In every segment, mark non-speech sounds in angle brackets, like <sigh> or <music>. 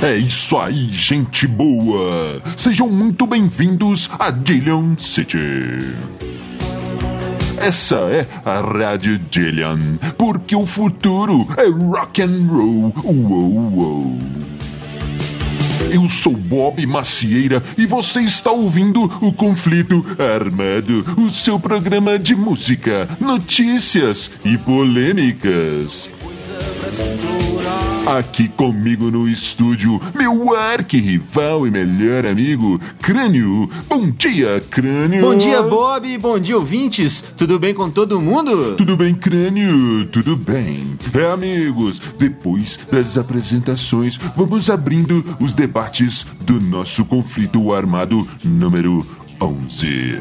É isso aí, gente boa! Sejam muito bem-vindos a Dillion City. Essa é a Rádio Dillion, porque o futuro é rock and roll. Uou, uou. Eu sou Bob Macieira e você está ouvindo o Conflito Armado, o seu programa de música, notícias e polêmicas. Aqui comigo no estúdio, meu arquirrival e melhor amigo, Crânio. Bom dia, Crânio. Bom dia, Bob. Bom dia, ouvintes. Tudo bem com todo mundo? Tudo bem, Crânio? Tudo bem. É, amigos, depois das apresentações, vamos abrindo os debates do nosso conflito armado número 11.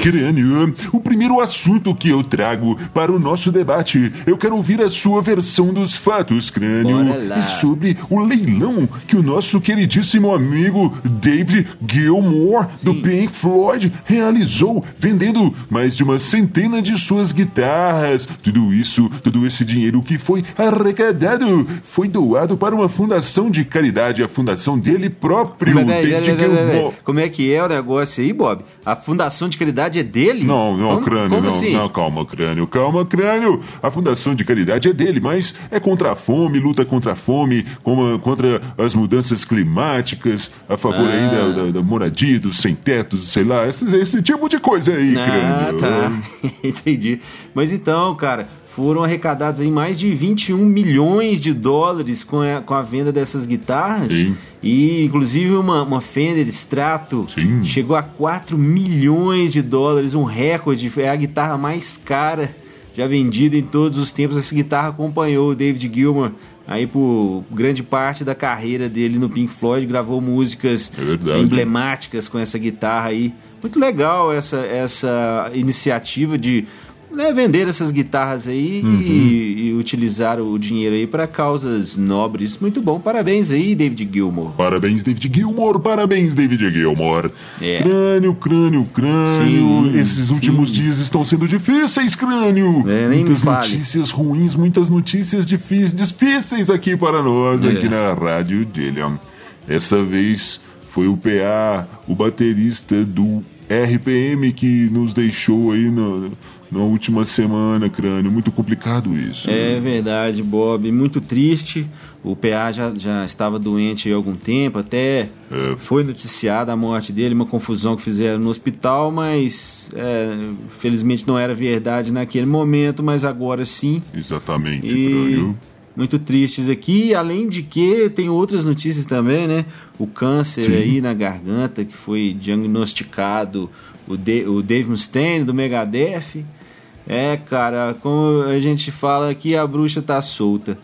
Crânio, o primeiro assunto que eu trago para o nosso debate, eu quero ouvir a sua versão dos fatos, Crânio. É sobre o leilão que o nosso queridíssimo amigo David Gilmour, do Pink Floyd, realizou, vendendo mais de uma centena de suas guitarras. Tudo isso, todo esse dinheiro que foi arrecadado, foi doado para uma fundação de caridade, a fundação dele próprio, Mas, peraí, David peraí. Gilmour. Como é que é o negócio aí, Bob? A fundação de caridade é dele? Não, não, como, crânio, como não, assim? não, calma, crânio, calma, crânio. A Fundação de Caridade é dele, mas é contra a fome, luta contra a fome, como- contra as mudanças climáticas, a favor Ah. aí da, da- da moradia, dos sem-tetos, sei lá, esse, esse tipo de coisa aí, Ah, crânio. tá. <laughs> Entendi. Mas então, cara, foram arrecadados aí mais de 21 milhões de dólares com a, com a venda dessas guitarras. Sim. E, inclusive, uma, uma Fender Strato Sim. chegou a 4 milhões de dólares, um recorde. É a guitarra mais cara já vendida em todos os tempos. Essa guitarra acompanhou o David Gilmour aí por grande parte da carreira dele no Pink Floyd, gravou músicas É emblemáticas com essa guitarra aí. Muito legal essa, essa iniciativa de né, vender essas guitarras aí Uhum. e, e utilizar o dinheiro aí para causas nobres. Muito bom, parabéns aí, David Gilmour. Parabéns, David Gilmour, parabéns, David Gilmour. É. Crânio, crânio, crânio. Sim, Esses últimos sim. dias estão sendo difíceis, crânio. É, nem muitas notícias ruins, muitas notícias difíceis, difíceis aqui para nós, É. aqui na Rádio Dillion. Dessa vez foi o PA, o baterista do RPM que nos deixou aí na, na última semana, crânio. Muito complicado isso. É verdade, Bob. Muito triste. O PA já, já estava doente há algum tempo, até É. foi noticiada a morte dele, uma confusão que fizeram no hospital, mas é, felizmente não era verdade naquele momento, mas agora sim. Exatamente, E crânio. muito tristes aqui, além de que tem outras notícias também, né? O câncer Sim. aí na garganta que foi diagnosticado, o, De o Dave Mustaine do Megadeth. É, cara, como a gente fala aqui, a bruxa tá solta.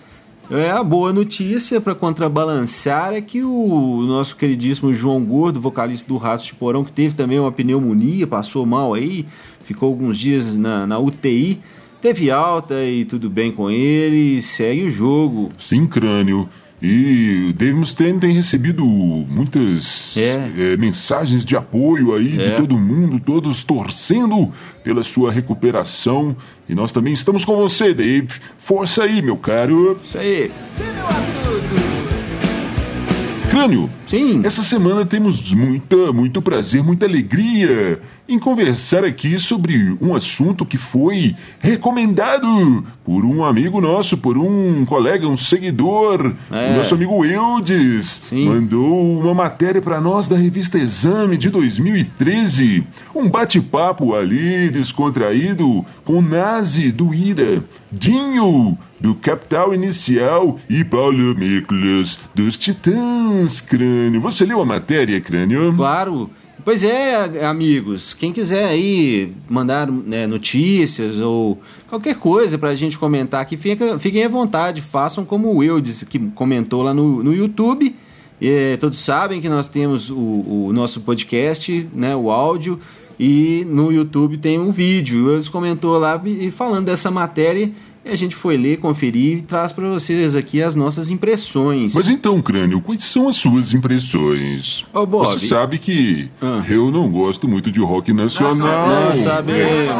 É, a boa notícia para contrabalançar é que o nosso queridíssimo João Gordo, vocalista do Ratos de Porão, que teve também uma pneumonia, passou mal aí, ficou alguns dias na, na UTI, teve alta e tudo bem com ele, segue o jogo. Sim, crânio. E o Dave Mustaine tem recebido muitas É. eh, mensagens de apoio aí de É. todo mundo, todos torcendo pela sua recuperação. E nós também estamos com você, Dave. Força aí, meu caro. Isso aí. Crânio, Sim. essa semana temos muita, muito prazer, muita alegria em conversar aqui sobre um assunto que foi recomendado por um amigo nosso, por um colega, um seguidor, É. o nosso amigo Eudes. Sim. Mandou uma matéria para nós da revista Exame de 2013. Um bate-papo ali, descontraído, com Nazi do Ira, Dinho do Capital Inicial e Paulo Miklos dos Titãs, Crânio. Você leu a matéria, Crânio? Claro. Pois é, amigos, quem quiser aí mandar né, notícias ou qualquer coisa pra gente comentar aqui, fiquem à vontade, façam como o Eudes que comentou lá no, no YouTube. É, todos sabem que nós temos o, o nosso podcast, né, o áudio, e no YouTube tem um vídeo. O Eudes comentou lá e falando dessa matéria E a gente foi ler, conferir e traz para vocês aqui as nossas impressões. Mas então, Crânio, quais são as suas impressões? Ô, Bob. Você sabe que Ah. eu não gosto muito de rock nacional. Nós sabemos.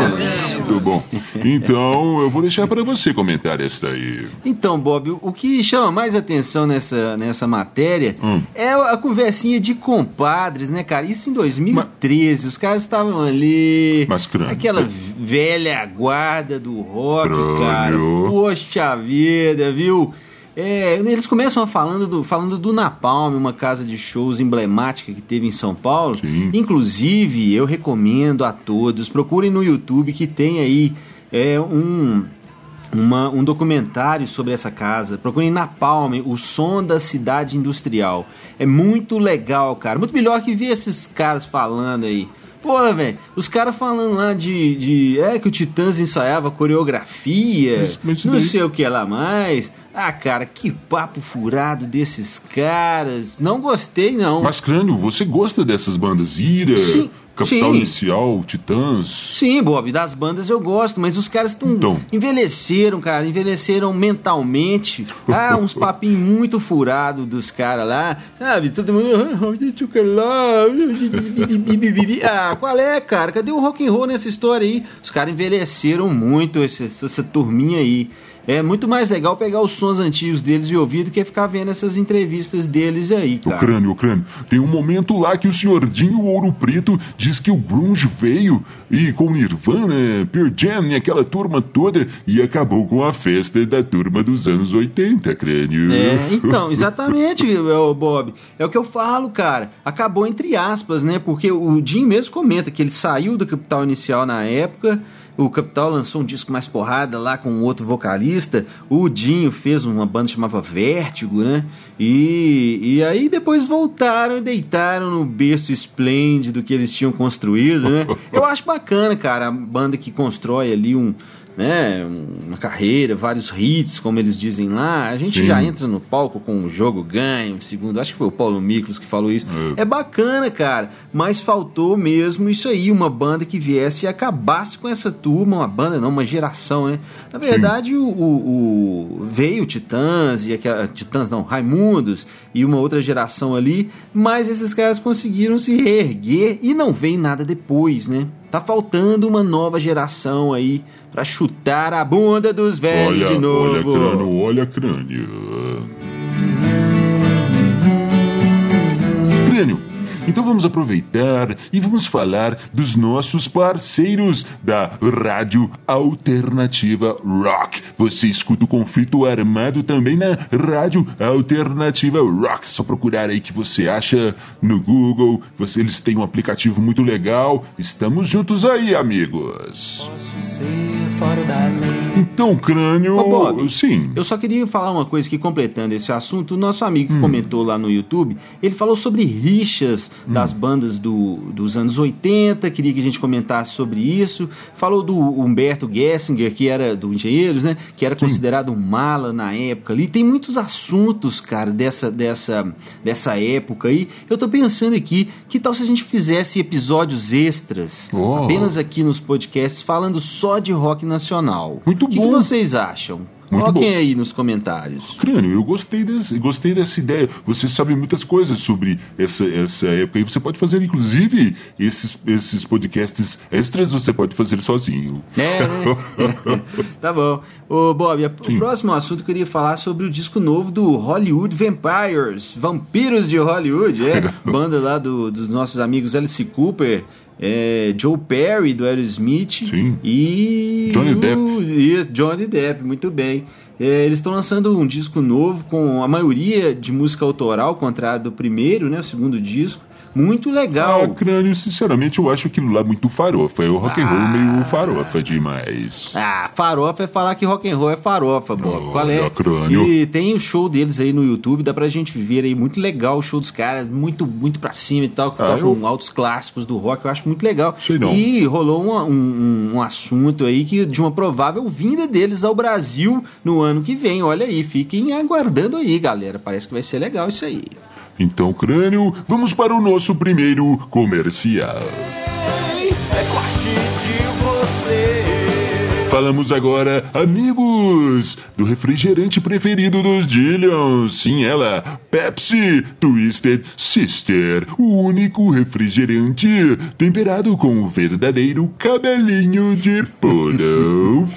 Muito bom. Então, eu vou deixar para você comentar esta aí. Então, Bob, o- que chama mais atenção nessa, nessa matéria Hum. é a conversinha de compadres, né, cara? Isso em 2013, os caras estavam ali. Mas, Crânio, Aquela é- velha guarda do rock, cara. Poxa vida, viu? É, eles começam falando do, falando do Napalm, uma casa de shows emblemática que teve em São Paulo. Sim. Inclusive, eu recomendo a todos, procurem no YouTube que tem aí é, um, uma- um documentário sobre essa casa. Procurem Napalm, o som da cidade industrial. É muito legal, cara. Muito melhor que ver esses caras falando aí. Pô, velho, os caras falando lá de, de. É que o Titãs ensaiava coreografia, isso não daí- sei o que lá mais. Ah, cara, que papo furado desses caras. Não gostei, não. Mas, Crânio, você gosta dessas bandas? Ira, Sim, Capital sim. Inicial, Titãs? Sim, Bob, das bandas eu gosto, mas os caras estão Então. envelheceram, cara, envelheceram mentalmente. Ah, <laughs> uns papinhos muito furados dos caras lá, sabe? Todo mundo, ah. <laughs> Ah, qual é, cara? Cadê o rock and roll nessa história aí? Os caras envelheceram muito essa, essa turminha aí. É muito mais legal pegar os sons antigos deles e ouvir do que ficar vendo essas entrevistas deles aí, O cara. crânio, o crânio. Tem um momento lá que o senhor Dinho Ouro Preto diz que o grunge veio e com Nirvana, Pearl Jam e aquela turma toda e acabou com a festa da turma dos anos 80, crânio. É, então, exatamente, <laughs> Bob. É o que eu falo, cara. Acabou entre aspas, né? Porque o Jim mesmo comenta que ele saiu do Capital Inicial na época. O Capital lançou um disco mais porrada lá com outro vocalista. O Dinho fez uma banda que chamava Vértigo, né? E, e aí depois voltaram e deitaram no berço esplêndido que eles tinham construído, né? <laughs> Eu acho bacana, cara, a banda que constrói ali um, né, uma carreira, vários hits, como eles dizem lá. A gente Sim. já entra no palco com o jogo ganho, segundo, acho que foi o Paulo Miklos que falou isso. É. bacana, cara, mas faltou mesmo isso aí, uma banda que viesse e acabasse com essa turma, uma banda não, uma geração, né? Na verdade, o, o- o- veio Titãs e aquela Titãs não, Raimundos e uma outra geração ali, mas esses caras conseguiram se reerguer e não veio nada depois, né? Tá faltando uma nova geração aí pra chutar a bunda dos velhos Olha, de novo. olha, crânio, olha, crânio. Então vamos aproveitar e vamos falar dos nossos parceiros da Rádio Alternativa Rock. Você escuta o conflito armado também na Rádio Alternativa Rock. Só procurar aí que você acha no Google. Você, eles têm um aplicativo muito legal. Estamos juntos aí, amigos. Então, crânio. Ô, Bob, Sim. Eu só queria falar uma coisa aqui, completando esse assunto. O nosso amigo Hum. que comentou lá no YouTube, ele falou sobre rixas Hum. das bandas do, dos anos 80, queria que a gente comentasse sobre isso. Falou do Humberto Gessinger, que era do Engenheiros, né? Que era considerado um mala na época ali. Tem muitos assuntos, cara, dessa, dessa, dessa época aí. Eu tô pensando aqui, que tal se a gente fizesse episódios extras, Oh. apenas aqui nos podcasts, falando só de rock nacional? Muito O que, que bom. vocês acham? Muito Coloquem bom. aí nos comentários. Crânio, eu gostei, desse, gostei dessa ideia. Você sabe muitas coisas sobre essa, essa época e você pode fazer, inclusive, esses, esses podcasts extras você pode fazer sozinho. É, né? <laughs> tá bom. Ô, Bob, a- o próximo assunto eu queria falar sobre o disco novo do Hollywood Vampires, Vampiros de Hollywood, é. <laughs> Banda lá do- dos nossos amigos Alice Cooper, é, Joe Perry do Aerosmith Sim. e. Johnny Depp. Johnny Depp, muito bem. É, eles estão lançando um disco novo com a maioria de música autoral, ao contrário do primeiro, né? O segundo disco. Muito legal. Ah, crânio, sinceramente, eu acho aquilo lá muito farofa. É o rock and roll meio farofa demais. Ah, farofa é falar que rock and roll é farofa, Bob. Olha, Qual é? crânio. E tem o show deles aí no YouTube, dá pra gente ver aí, muito legal o show dos caras, muito, muito pra cima e tal, Ah, eu- altos clássicos do rock, eu acho muito legal. Sei não. E rolou um, um, um assunto aí que de uma provável vinda deles ao Brasil no ano que vem. Olha aí, fiquem aguardando aí, galera. Parece que vai ser legal isso aí. Então, crânio, vamos para o nosso primeiro comercial. Falamos agora, amigos, do refrigerante preferido dos Dillions. Sim, ela, Pepsi Twisted Sister. O único refrigerante temperado com o verdadeiro cabelinho de polo.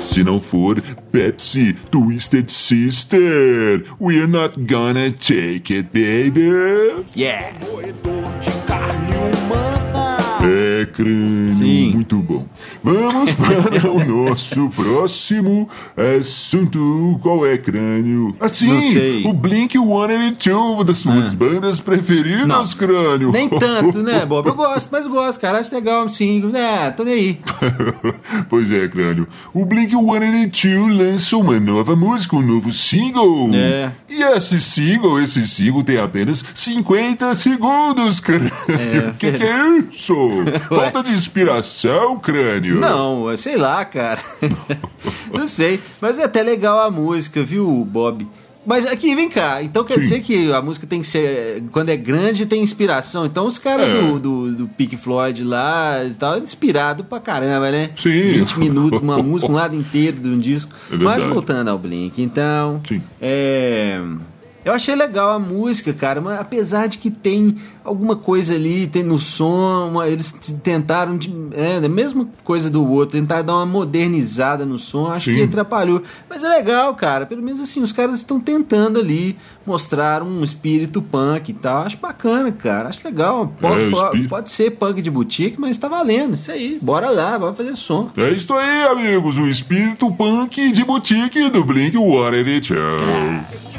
Se não for Pepsi Twisted Sister, we're not gonna take it, baby. Yeah! Roedor crânio, Sim. muito bom. Vamos <laughs> para o nosso próximo assunto. Qual é, crânio? Assim, o Blink 182, das suas Ah. bandas preferidas, Não. crânio. Nem tanto, né, <laughs> Bob? Eu gosto, mas gosto, cara. Acho legal, sim. É, tô nem aí. <laughs> pois é, crânio. O Blink 182 lança uma nova música, um novo single. É. E esse single, esse single tem apenas 50 segundos, crânio. É. que que é isso? Falta de inspiração, crânio. Não, sei lá, cara. <laughs> Não sei. Mas é até legal a música, viu, Bob? Mas aqui, vem cá. Então quer Sim. dizer que a música tem que ser. Quando é grande, tem inspiração. Então os caras É. do, do, do Pink Floyd lá e tal, inspirado pra caramba, né? Sim. 20 minutos, uma música, um lado inteiro de um disco. É Mas voltando ao Blink, então. Sim. É. Eu achei legal a música, cara, mas apesar de que tem alguma coisa ali, tem no som, uma- eles tentaram, de, é, a mesma coisa do outro, tentaram dar uma modernizada no som, acho Sim. que atrapalhou. Mas é legal, cara, pelo menos assim, os caras estão tentando ali mostrar um espírito punk e tal, acho bacana, cara, acho legal. Pode, É, pode- ser punk de boutique, mas tá valendo, isso aí, bora lá, bora fazer som. É isso aí, amigos. O espírito punk de boutique do Blink 182.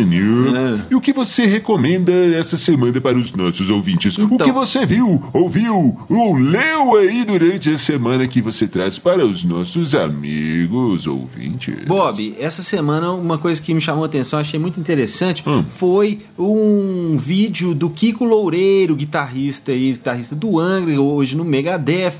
É. E o que você recomenda essa semana para os nossos ouvintes? O Então. que você viu, ouviu ou leu aí durante a semana que você traz para os nossos amigos ouvintes? Bob, essa semana uma coisa que me chamou a atenção, achei muito interessante, Hum. foi um vídeo do Kiko Loureiro, guitarrista e guitarrista do Angra, hoje no Megadeth.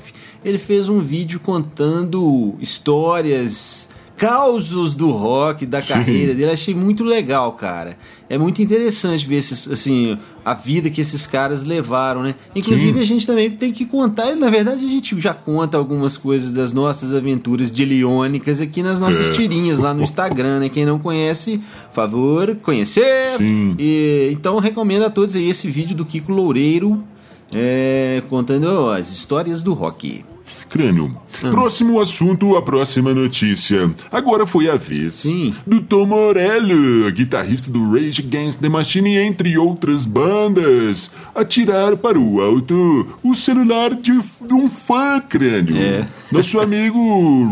Ele fez um vídeo contando histórias, causos do rock, da Sim. carreira dele. Achei muito legal, cara. É muito interessante ver esses, assim, a vida que esses caras levaram, né? Inclusive Sim. a gente também tem que contar, na verdade a gente já conta algumas coisas das nossas aventuras de Leônicas aqui nas nossas É. tirinhas lá no Instagram, né? Quem não conhece, favor, conhecer. Sim. E, então recomendo a todos aí esse vídeo do Kiko Loureiro é, contando as histórias do rock. Crânio. Hum. Próximo assunto, a próxima notícia. Agora foi a vez Sim. do Tom Morello, guitarrista do Rage Against the Machine, entre outras bandas, atirar para o alto o celular de, de um fã, crânio. É. Nosso amigo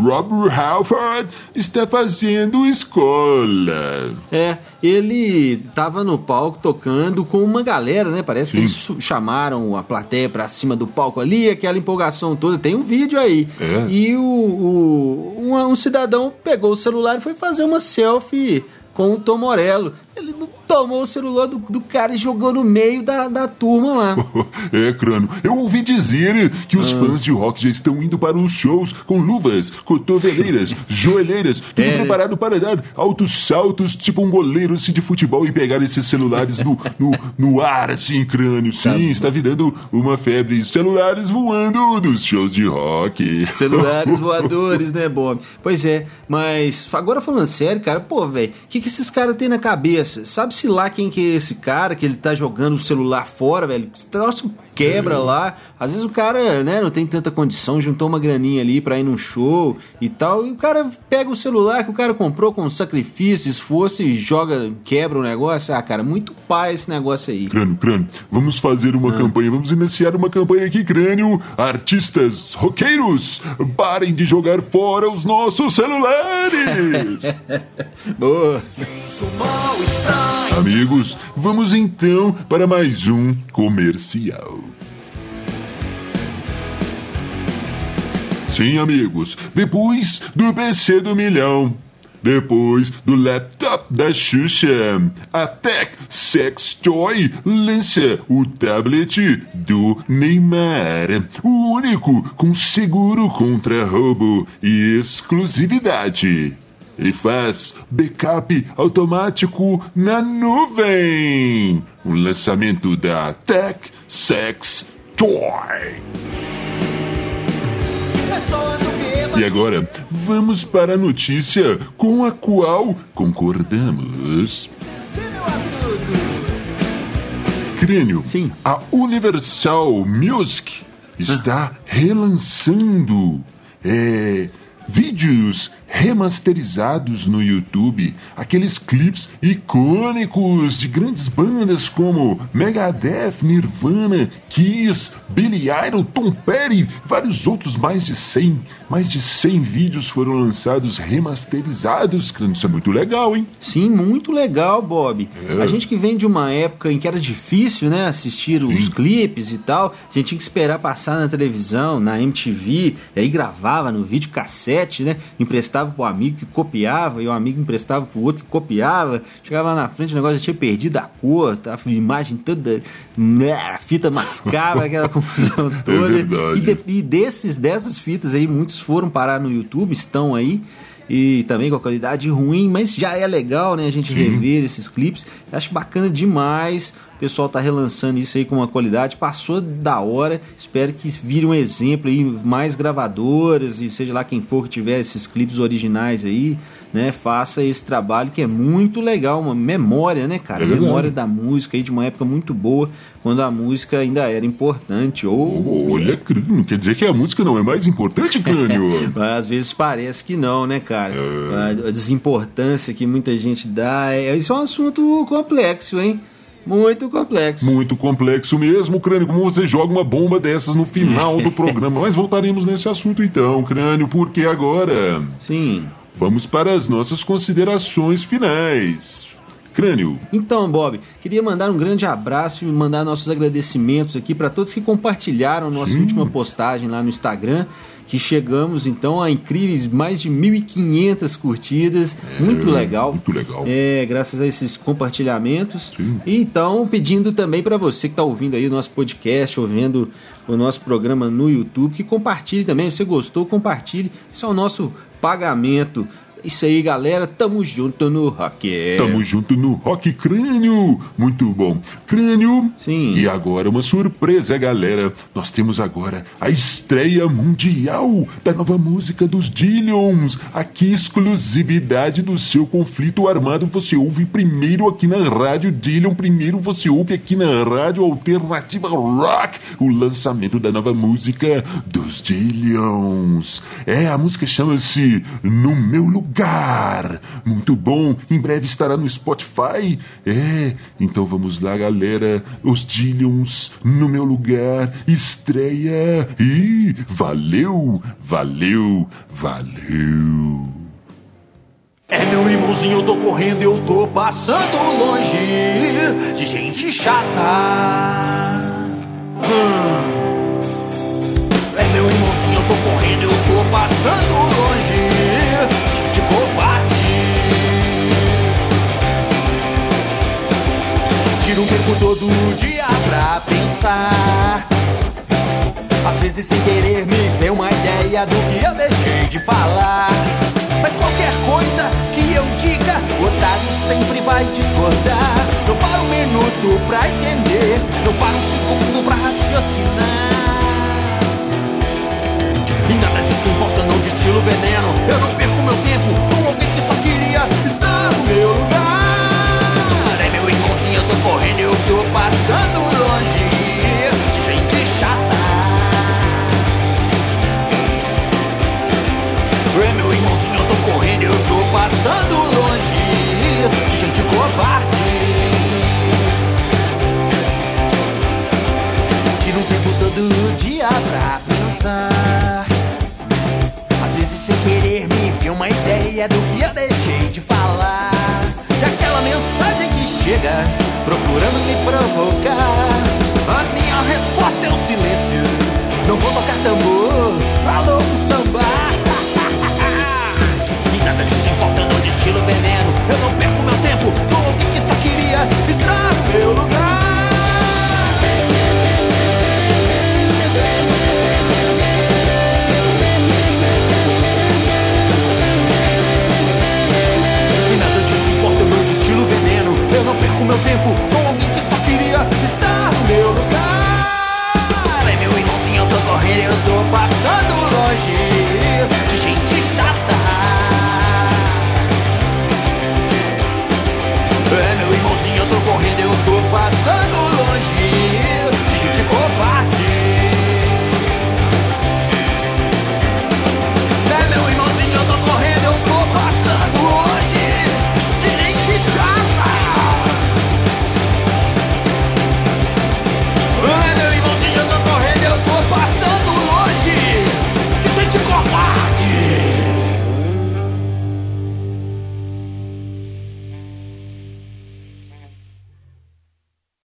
Rob Halford está fazendo escola. É, ele tava no palco tocando com uma galera, né? Parece que Sim. eles su- chamaram a plateia pra cima do palco ali, aquela empolgação toda. Tem um vídeo aí. É. E o, o- um, um cidadão pegou o celular e foi fazer uma selfie com o Tom Morello. Ele não tomou o celular do, do cara e jogou no meio da, da turma lá. <laughs> É, crânio. Eu ouvi dizer que Ah. os fãs de rock já estão indo para os shows com luvas, cotoveleiras, <laughs> joelheiras, tudo É. preparado para dar altos saltos, tipo um goleiro assim, de futebol e pegar esses celulares no, no, no ar, assim, crânio. Sim, Tá. está virando uma febre. Celulares voando nos shows de rock. <laughs> Celulares voadores, né, Bob? Pois é, mas agora falando sério, cara, pô, velho, o que, que esses caras têm na cabeça? Sabe-se lá quem que é esse cara que ele tá jogando o celular fora, velho? Esse troço quebra lá. Às vezes o cara, né, não tem tanta condição, juntou uma graninha ali pra ir num show e tal, e o cara pega o celular que o cara comprou com sacrifício, esforço e joga, quebra o negócio. Ah, cara, muito pai esse negócio aí. Crânio, crânio, vamos fazer uma Ah. campanha, vamos iniciar uma campanha aqui, crânio. Artistas, roqueiros, parem de jogar fora os nossos celulares. <laughs> Boa. Mal está Amigos, vamos então para mais um comercial. Sim, amigos, depois do PC do milhão, depois do laptop da Xuxa, a Tech Sex Toy lança o tablet do Neymar, o único com seguro contra roubo e exclusividade. E faz backup automático na nuvem. Um lançamento da Tech Sex Toy. E agora, vamos para a notícia com a qual concordamos. Crânio, Sim. a Universal Music está relançando é, vídeos remasterizados no YouTube, aqueles clipes icônicos de grandes bandas como Megadeth, Nirvana, Kiss, Billy Idol, Tom Petty, vários outros, mais de 100, mais de 100 vídeos foram lançados remasterizados, isso é muito legal, hein? Sim, muito legal, Bob. É. A gente que vem de uma época em que era difícil, né, assistir os clipes e tal, a gente tinha que esperar passar na televisão, na MTV, e aí gravava no vídeo cassete, né, emprestava pro amigo que copiava, e o amigo emprestava pro outro que copiava, chegava lá na frente, o negócio já tinha perdido a cor, tá, a imagem toda, né, a fita mascava, aquela <laughs> confusão toda. verdade. E de- e desses, dessas fitas aí, muitos foram parar no YouTube, estão aí. E também com a qualidade ruim, mas já é legal, né? A gente rever esses clipes. Acho bacana demais. O pessoal tá relançando isso aí com uma qualidade. Passou da hora. Espero que vire um exemplo aí, mais gravadoras e seja lá quem for que tiver esses clipes originais aí, né? Faça esse trabalho que é muito legal, uma memória, né, cara? É memória da música aí de uma época muito boa, quando a música ainda era importante. Ou Olha, Crânio, quer dizer que a música não é mais importante, Crânio? <laughs> Mas às vezes parece que não, né, cara? A- A desimportância que muita gente dá. É, isso é um assunto complexo, hein? Muito complexo. Muito complexo mesmo, Crânio, como você joga uma bomba dessas no final do <laughs> programa. Mas voltaremos nesse assunto então, Crânio, porque agora Sim. vamos para as nossas considerações finais. Crânio, Então, Bob, queria mandar um grande abraço e mandar nossos agradecimentos aqui para todos que compartilharam nossa última postagem lá no Instagram, que chegamos então a incríveis mais de 1.500 curtidas, muito legal. muito legal. É, graças a esses compartilhamentos. Sim. E então, pedindo também para você que está ouvindo aí o nosso podcast, ouvindo o nosso programa no YouTube, que compartilhe também. Se você gostou, compartilhe. Isso é o nosso pagamento. Isso aí, galera. Tamo junto no rock. Tamo junto no Rock Crânio. Muito bom. Crânio. Sim. E agora uma surpresa, galera. Nós temos agora a estreia mundial da nova música dos Dillions. Aqui, exclusividade do seu conflito armado. Você ouve primeiro aqui na Rádio Dillion. Primeiro você ouve aqui na Rádio Alternativa Rock o lançamento da nova música dos Dillions. É, a música chama-se No Meu Lugar. Muito bom. Em breve estará no Spotify. É, então vamos lá, galera. Os Dillions no meu lugar. Estreia. E valeu, valeu, valeu. É meu irmãozinho, eu tô correndo, eu tô passando longe de gente chata. Hum. É meu irmãozinho, eu tô correndo, eu tô passando longe Tiro o tempo todo dia pra pensar. Às vezes sem querer me vem uma ideia do que eu deixei de falar. Mas qualquer coisa que eu diga, o otário sempre vai discordar. Não para um minuto pra entender, não para um segundo pra raciocinar. Procurando me provocar. A minha resposta é o silêncio. Não vou tocar tambor, falou pro sambar. <laughs> E nada disso importa, não estilo veneno. Eu não perco meu tempo tempo.